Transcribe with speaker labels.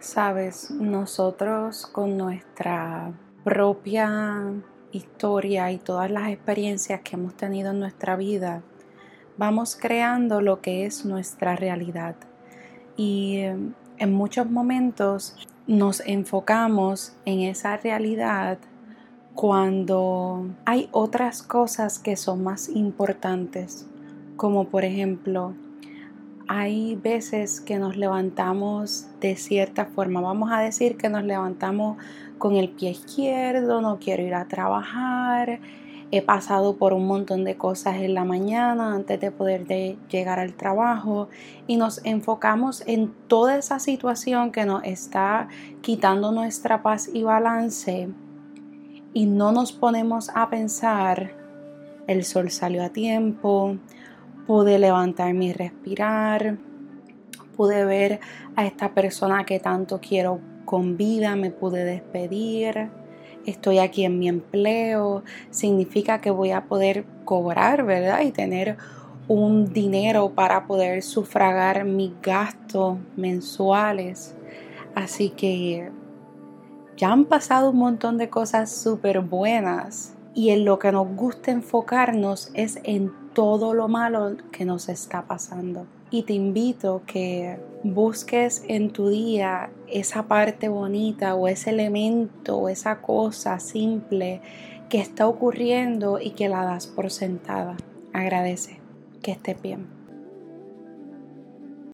Speaker 1: Sabes, nosotros con nuestra propia historia y todas las experiencias que hemos tenido en nuestra vida, vamos creando lo que es nuestra realidad. Y eh, en muchos momentos nos enfocamos en esa realidad cuando hay otras cosas que son más importantes, como por ejemplo hay veces que nos levantamos de cierta forma. Vamos a decir que nos levantamos con el pie izquierdo, no quiero ir a trabajar, he pasado por un montón de cosas en la mañana antes de poder llegar al trabajo y nos enfocamos en toda esa situación que nos está quitando nuestra paz y balance y no nos ponemos a pensar el sol salió a tiempo, pude levantarme y respirar, pude ver a esta persona que tanto quiero con vida, me pude despedir, estoy aquí en mi empleo, significa que voy a poder cobrar, ¿verdad? Y tener un dinero para poder sufragar mis gastos mensuales. Así que ya han pasado un montón de cosas súper buenas y en lo que nos gusta enfocarnos es en todo lo malo que nos está pasando. Y te invito que busques en tu día esa parte bonita o ese elemento o esa cosa simple que está ocurriendo y que la das por sentada. Agradece. Que estés bien.